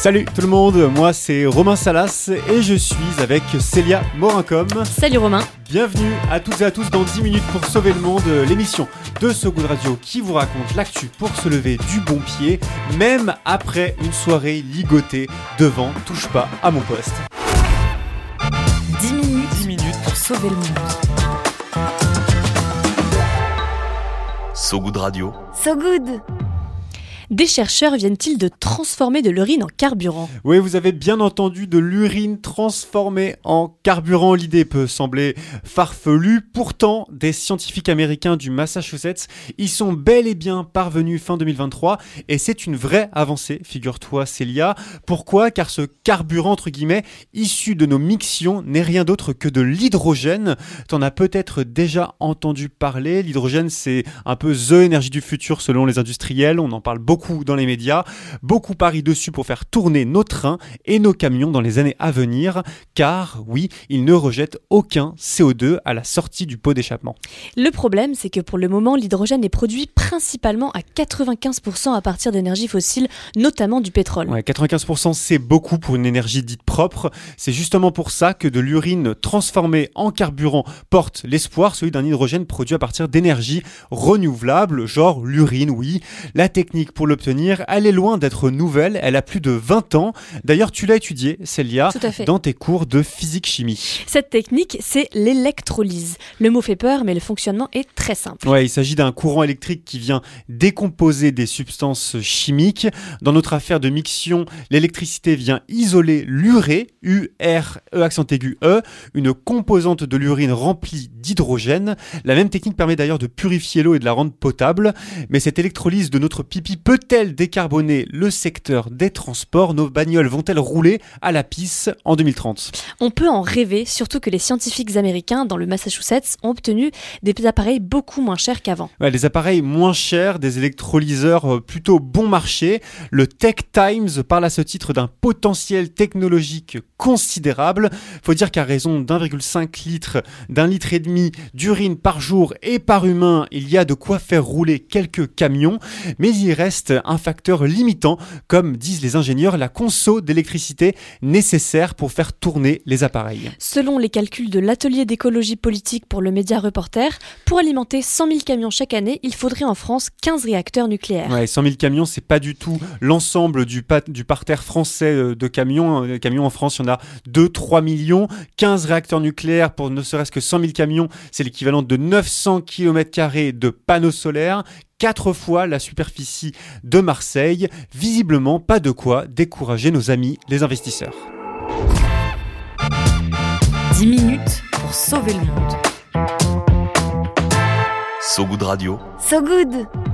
Salut tout le monde, moi c'est Romain Salas et je suis avec Célia Morincom. Salut Romain. Bienvenue à toutes et à tous dans 10 minutes pour sauver le monde, l'émission de So Good Radio qui vous raconte l'actu pour se lever du bon pied, même après une soirée ligotée devant Touche pas à mon poste. 10 minutes, 10 minutes pour sauver le monde. So Good Radio. So Good des chercheurs viennent-ils de transformer de l'urine en carburant? Oui, vous avez bien entendu de l'urine transformée en carburant. L'idée peut sembler farfelue. Pourtant, des scientifiques américains du Massachusetts y sont bel et bien parvenus fin 2023 et c'est une vraie avancée, figure-toi Célia. Pourquoi? Car ce carburant, entre guillemets, issu de nos mixions n'est rien d'autre que de l'hydrogène. T'en as peut-être déjà entendu parler. L'hydrogène, c'est un peu the énergie du futur selon les industriels. On en parle beaucoup beaucoup dans les médias, beaucoup parient dessus pour faire tourner nos trains et nos camions dans les années à venir, car oui, ils ne rejettent aucun CO2 à la sortie du pot d'échappement. Le problème, c'est que pour le moment, l'hydrogène est produit principalement à 95% à partir d'énergie fossile, notamment du pétrole. Ouais, 95% c'est beaucoup pour une énergie dite propre. C'est justement pour ça que de l'urine transformée en carburant porte l'espoir, celui d'un hydrogène produit à partir d'énergie renouvelable, genre l'urine, oui. La technique pour l'obtenir, elle est loin d'être nouvelle, elle a plus de 20 ans. D'ailleurs, tu l'as étudiée, Célia, dans tes cours de physique-chimie. Cette technique, c'est l'électrolyse. Le mot fait peur, mais le fonctionnement est très simple. Ouais, il s'agit d'un courant électrique qui vient décomposer des substances chimiques. Dans notre affaire de mixion, l'électricité vient isoler l'urée, U-R, E accent aigu E, une composante de l'urine remplie d'hydrogène. La même technique permet d'ailleurs de purifier l'eau et de la rendre potable. Mais cette électrolyse de notre pipi peut-elle décarboner le secteur des transports? Nos bagnoles vont-elles rouler à la pisse en 2030 On peut en rêver, surtout que les scientifiques américains dans le Massachusetts ont obtenu des appareils beaucoup moins chers qu'avant. Ouais, des appareils moins chers, des électrolyseurs euh, plutôt bon marché. Le Tech Times parle à ce titre d'un potentiel technologique considérable. Faut dire qu'à raison d'1,5 litre, d'un litre et demi d'urine par jour et par humain, il y a de quoi faire rouler quelques camions, mais il reste un facteur limitant, comme disent les ingénieurs, la conso d'électricité nécessaire pour faire tourner les appareils. Selon les calculs de l'atelier d'écologie politique pour le média Reporter, pour alimenter 100 000 camions chaque année, il faudrait en France 15 réacteurs nucléaires. Ouais, 100 000 camions, c'est pas du tout l'ensemble du, du parterre français euh, de camions. Les camions en France, il y en a 2-3 millions. 15 réacteurs nucléaires pour ne serait-ce que 100 000 camions, c'est l'équivalent de 900 km de panneaux solaires quatre fois la superficie de Marseille. Visiblement, pas de quoi décourager nos amis les investisseurs. 10 minutes pour sauver le monde. So Good Radio. So Good